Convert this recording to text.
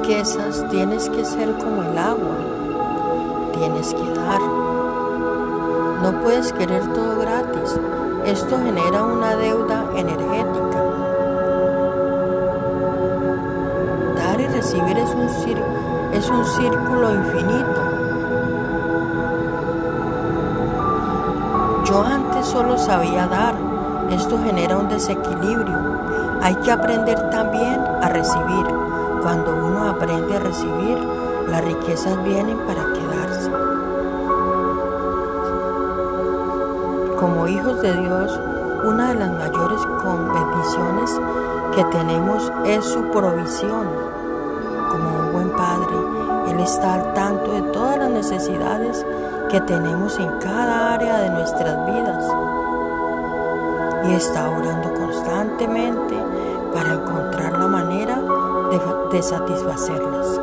riquezas tienes que ser como el agua, tienes que dar. No puedes querer todo gratis, esto genera una deuda energética. Dar y recibir es un, es un círculo infinito. Yo antes solo sabía dar, esto genera un desequilibrio. Hay que aprender también a recibir. Cuando uno aprende a recibir, las riquezas vienen para quedarse. Como hijos de Dios, una de las mayores bendiciones que tenemos es su provisión. Como un buen padre, Él está al tanto de todas las necesidades que tenemos en cada área de nuestras vidas y está orando constantemente para encontrar de satisfacerlas.